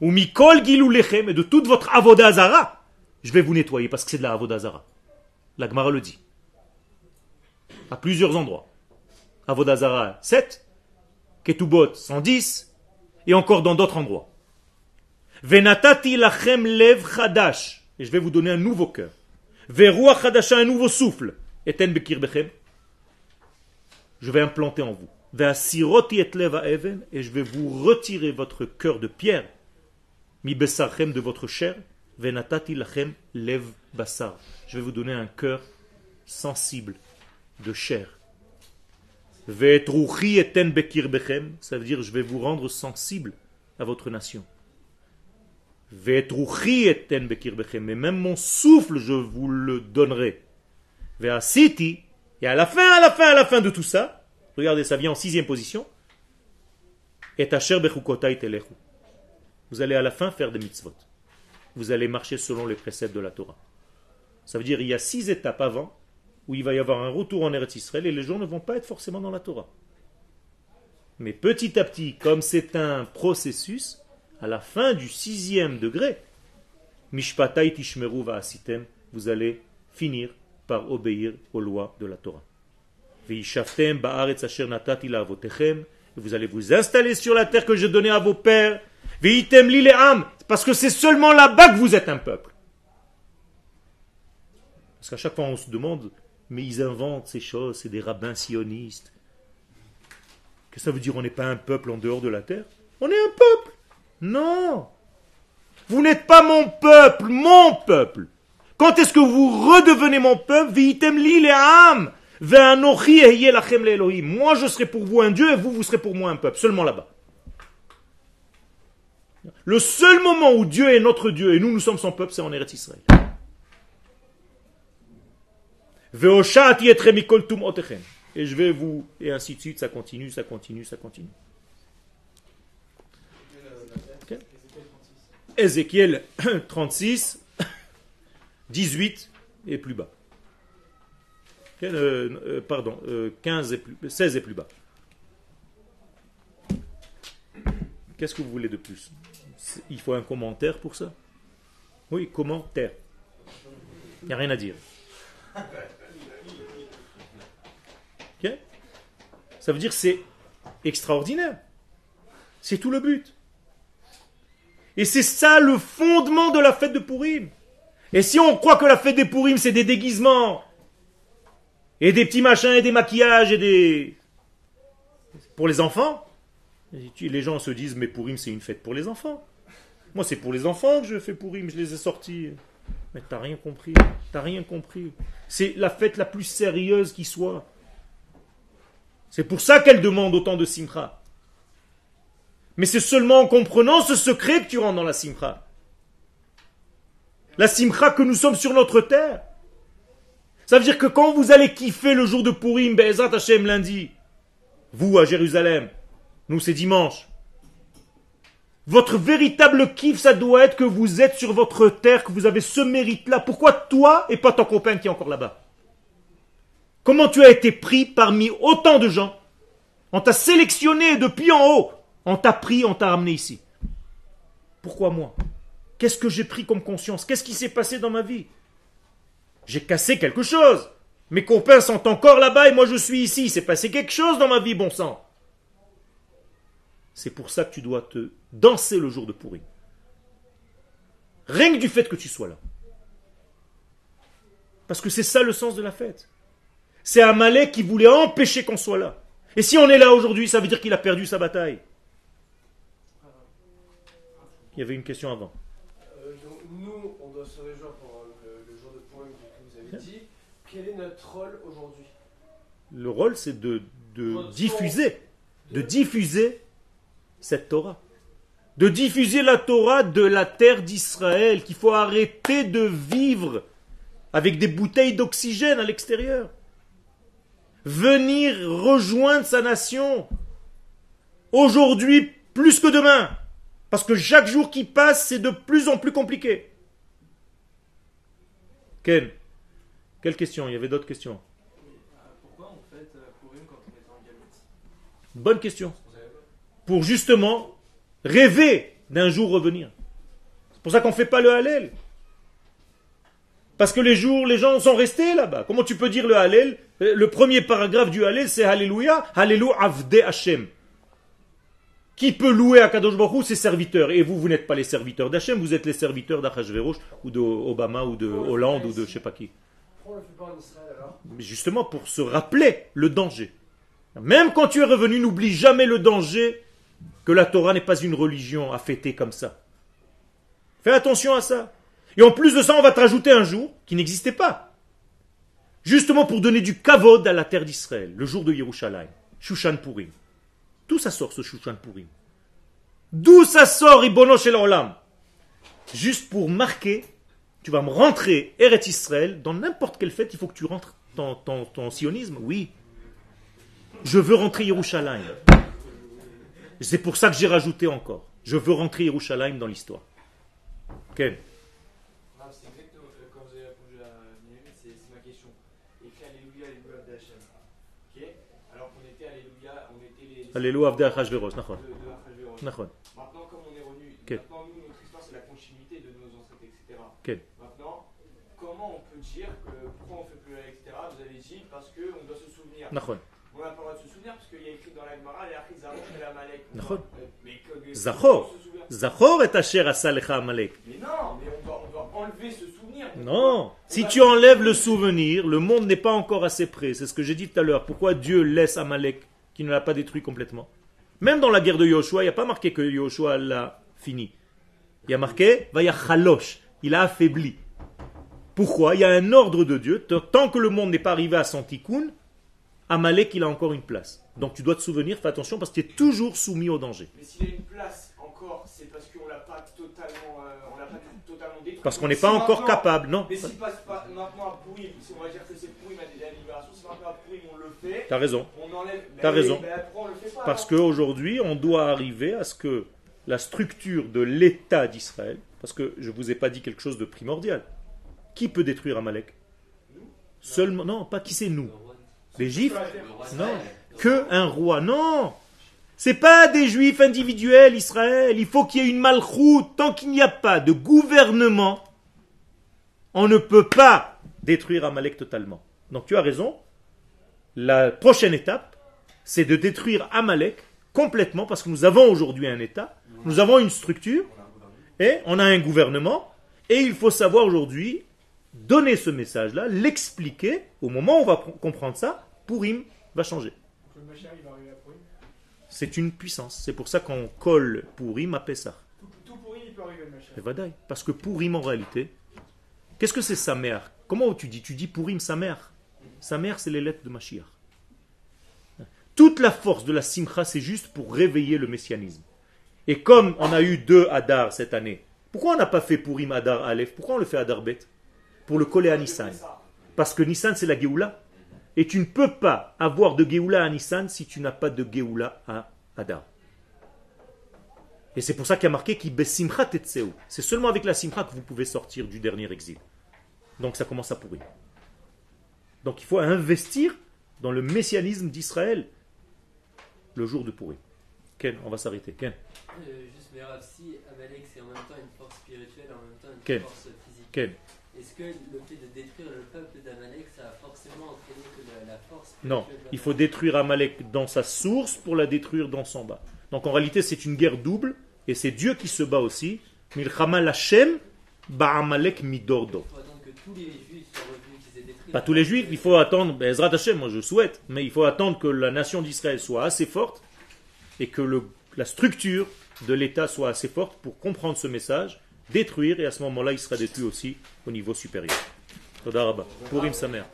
Ou mikol gilulechem. Et de toute votre avodazara. Je vais vous nettoyer parce que c'est de la avodazara. La Gemara le dit. À plusieurs endroits. Avodazara 7. Ketubot 110. Et encore dans d'autres endroits. Venatati lachem lev chadash. Et je vais vous donner un nouveau cœur. Veruach chadasha, un nouveau souffle. Eten bekirbechem. Je vais implanter en vous. Veasiroti et lev even. Et je vais vous retirer votre cœur de pierre. Mi besarchem de votre chair. Venatati lachem lev basar. Je vais vous donner un cœur sensible de chair. Ve'etruchi eten bekirbechem. Ça veut dire je vais vous rendre sensible à votre nation. Et même mon souffle, je vous le donnerai. Ve'asiti. Et à la fin, à la fin, à la fin de tout ça, regardez, ça vient en sixième position. Et. Vous allez à la fin faire des mitzvot. Vous allez marcher selon les préceptes de la Torah. Ça veut dire il y a six étapes avant où il va y avoir un retour en Eretz Israël et les gens ne vont pas être forcément dans la Torah. Mais petit à petit, comme c'est un processus, à la fin du sixième degré, Mishpatai tishmeru va'asitem, vous allez finir par obéir aux lois de la Torah. Ve'ishaftem ba'aretz asher natati la'avotechem, vous allez vous installer sur la terre que j'ai donnée à vos pères. Ve'item li le'am, parce que c'est seulement là-bas que vous êtes un peuple. Parce qu'à chaque fois on se demande, mais ils inventent ces choses, c'est des rabbins sionistes. Qu'est-ce que ça veut dire on n'est pas un peuple en dehors de la terre? On est un peuple Non Vous n'êtes pas mon peuple, mon peuple Quand est-ce que vous redevenez mon peuple? Moi je serai pour vous un Dieu et vous, vous serez pour moi un peuple, seulement là-bas. Le seul moment où Dieu est notre Dieu et nous, nous sommes son peuple, c'est en Eretz Israël. Et je vais vous... Et ainsi de suite, ça continue, ça continue, ça continue. Ok. Ézéchiel 36, 18 et plus bas. Euh, euh, pardon, euh, 15 et plus, 16 et plus bas. Qu'est-ce que vous voulez de plus? Il faut un commentaire pour ça? Oui, commentaire. Il n'y a rien à dire. Ça veut dire que c'est extraordinaire. C'est tout le but. Et c'est ça le fondement de la fête de Purim. Et si on croit que la fête des Purim, c'est des déguisements, et des petits machins, et des maquillages, et des... Pour les enfants, les gens se disent, mais Purim, c'est une fête pour les enfants. Moi, c'est pour les enfants que je fais Purim, je les ai sortis. Mais t'as rien compris, t'as rien compris. C'est la fête la plus sérieuse qui soit. C'est pour ça qu'elle demande autant de simcha. Mais c'est seulement en comprenant ce secret que tu rentres dans la simcha. La simcha que nous sommes sur notre terre. Ça veut dire que quand vous allez kiffer le jour de Purim, Be'ezat Hashem lundi, vous à Jérusalem, nous c'est dimanche, votre véritable kiff, ça doit être que vous êtes sur votre terre, que vous avez ce mérite-là. Pourquoi toi et pas ton copain qui est encore là-bas? Comment tu as été pris parmi autant de gens? On t'a sélectionné depuis en haut. On t'a pris, on t'a ramené ici. Pourquoi moi? Qu'est-ce que j'ai pris comme conscience? Qu'est-ce qui s'est passé dans ma vie? J'ai cassé quelque chose. Mes copains sont encore là-bas et moi je suis ici. Il s'est passé quelque chose dans ma vie, bon sang. C'est pour ça que tu dois te danser le jour de pourri. Rien que du fait que tu sois là. Parce que c'est ça le sens de la fête. C'est Amalek qui voulait empêcher qu'on soit là. Et si on est là aujourd'hui, ça veut dire qu'il a perdu sa bataille. Il y avait une question avant. Euh, donc, nous, on doit se réjouir pour le, le jour de Purim que vous avez dit. Quel est notre rôle aujourd'hui? Le rôle, c'est de, de diffuser, de diffuser cette Torah. De diffuser la Torah de la terre d'Israël, qu'il faut arrêter de vivre avec des bouteilles d'oxygène à l'extérieur. Venir rejoindre sa nation. Aujourd'hui plus que demain. Parce que chaque jour qui passe, c'est de plus en plus compliqué. Ken, quelle question? Il y avait d'autres questions. Pourquoi on fête Purim quand on est en Bonne question. Pour justement rêver d'un jour revenir. C'est pour ça qu'on ne fait pas le Hallel. Parce que les jours, les gens sont restés là-bas. Comment tu peux dire le Hallel? Le premier paragraphe du Hallel, c'est Alléluia, Alléluia Avde Hashem. Qui peut louer à Kadosh Baruch ses serviteurs? Et vous, vous n'êtes pas les serviteurs d'Hachem, vous êtes les serviteurs d'Achashverosh ou d'Obama ou de Hollande ou de je sais pas qui. Mais justement pour se rappeler le danger. Même quand tu es revenu, n'oublie jamais le danger que la Torah n'est pas une religion à fêter comme ça. Fais attention à ça. Et en plus de ça, on va te rajouter un jour qui n'existait pas. Justement pour donner du kavod à la terre d'Israël, le jour de Yerushalayim, Shushan Purim. D'où ça sort ce Shushan Purim D'où ça sort Ibono Olam Juste pour marquer, tu vas me rentrer Eret Israël, dans n'importe quelle fête, il faut que tu rentres dans ton, ton sionisme? Oui. Je veux rentrer Yerushalayim. C'est pour ça que j'ai rajouté encore. Je veux rentrer Yerushalayim dans l'histoire. Ken Ah, c'est exactement euh, quand vous avez répondu à Myriam, c'est c'est ma question. Écrit Alléluia, Alléluia d'Hachem. Ok Alors qu'on était Alléluia, on était les. Alléluia Avdei Achashverosh, nachon. Nachon. Maintenant, comme on est revenu, Ok. maintenant, nous, notre histoire, c'est la continuité de nos ancêtres, etc. Ok. Maintenant, comment on peut dire que pourquoi on fait plus la, etc. Vous avez dit parce qu'on doit se souvenir. Nachon. On n'a pas le droit de se souvenir parce qu'il y a écrit dans la Gemara, les Achid Zahor et la Malek. Nachon. Souvient. Zachor et Asher Asalecha Amalek. Mais non, mais on doit, on doit enlever ce souvenir. Non. Si tu enlèves le souvenir, le monde n'est pas encore assez près. C'est ce que j'ai dit tout à l'heure. Pourquoi Dieu laisse Amalek qui ne l'a pas détruit complètement Même dans la guerre de Yoshua, il n'y a pas marqué que Yoshua l'a fini. Il y a marqué Vaya Chalosh. Il a affaibli. Pourquoi? Il y a un ordre de Dieu. Tant que le monde n'est pas arrivé à son tikkun, Amalek, il a encore une place. Donc tu dois te souvenir, fais attention, parce que tu es toujours soumis au danger. Mais s'il y a une place encore, c'est parce qu'on l'a pas totalement, euh, on l'a pas totalement détruit. Parce qu'on n'est Si pas encore capable, non Mais s'il passe pas maintenant à on va dire que c'est Pourim à la libération, si maintenant à Pourim on le fait, T'as raison. T'as raison. Parce qu'aujourd'hui, on doit arriver à ce que la structure de l'État d'Israël, parce que je ne vous ai pas dit quelque chose de primordial. Qui peut détruire Amalek? Seulement, non, pas qui c'est nous. Les Juifs? Non. Que un roi. Non C'est pas des Juifs individuels, Israël. Il faut qu'il y ait une malchoute. Tant qu'il n'y a pas de gouvernement, on ne peut pas détruire Amalek totalement. Donc tu as raison. La prochaine étape, c'est de détruire Amalek complètement parce que nous avons aujourd'hui un État, nous avons une structure, Et on a un gouvernement, et il faut savoir aujourd'hui donner ce message-là, l'expliquer. Au moment où on va pr- comprendre ça, Purim va changer. C'est une puissance. C'est pour ça qu'on colle Purim à Pessah. Tout, Purim, il. Parce que Purim, en réalité, qu'est-ce que c'est sa mère? Comment tu dis? Tu dis Purim, sa mère? Sa mère, c'est les lettres de Mashiach. Toute la force de la Simcha, c'est juste pour réveiller le messianisme. Et comme on a eu deux Hadar cette année, pourquoi on n'a pas fait Purim Hadar Aleph? Pourquoi on le fait Hadar Bet? Pour le coller à Nissan. Parce que Nissan, c'est la Géoula. Et tu ne peux pas avoir de Géoula à Nissan si tu n'as pas de Géoula à Hadar. Et c'est pour ça qu'il y a marqué qui. C'est seulement avec la simcha que vous pouvez sortir du dernier exil. Donc ça commence à pourrir. Donc il faut investir dans le messianisme d'Israël le jour de pourrir. Ken, on va s'arrêter. Ken, Euh, juste, mais Rav, si Amalek c'est en même temps une force spirituelle, en même temps une Quelle force physique, Ken. est-ce que le fait de détruire le peuple d'Amalek, ça a forcément entraîné que la, la force Non, il faut détruire Amalek dans sa source pour la détruire dans son bas. Donc en réalité, c'est une guerre double et c'est Dieu qui se bat aussi. Milchama Lachem Ba'amalek Midordo. Il faut attendre que tous les juifs soient revenus, qu'ils aient détruit. Pas tous les juifs, il faut attendre, ben, Ezrat Hashem, moi je souhaite, mais il faut attendre que la nation d'Israël soit assez forte et que le- la structure de l'État soit assez forte pour comprendre ce message, détruire, et à ce moment-là, il sera détruit aussi au niveau supérieur. Mère.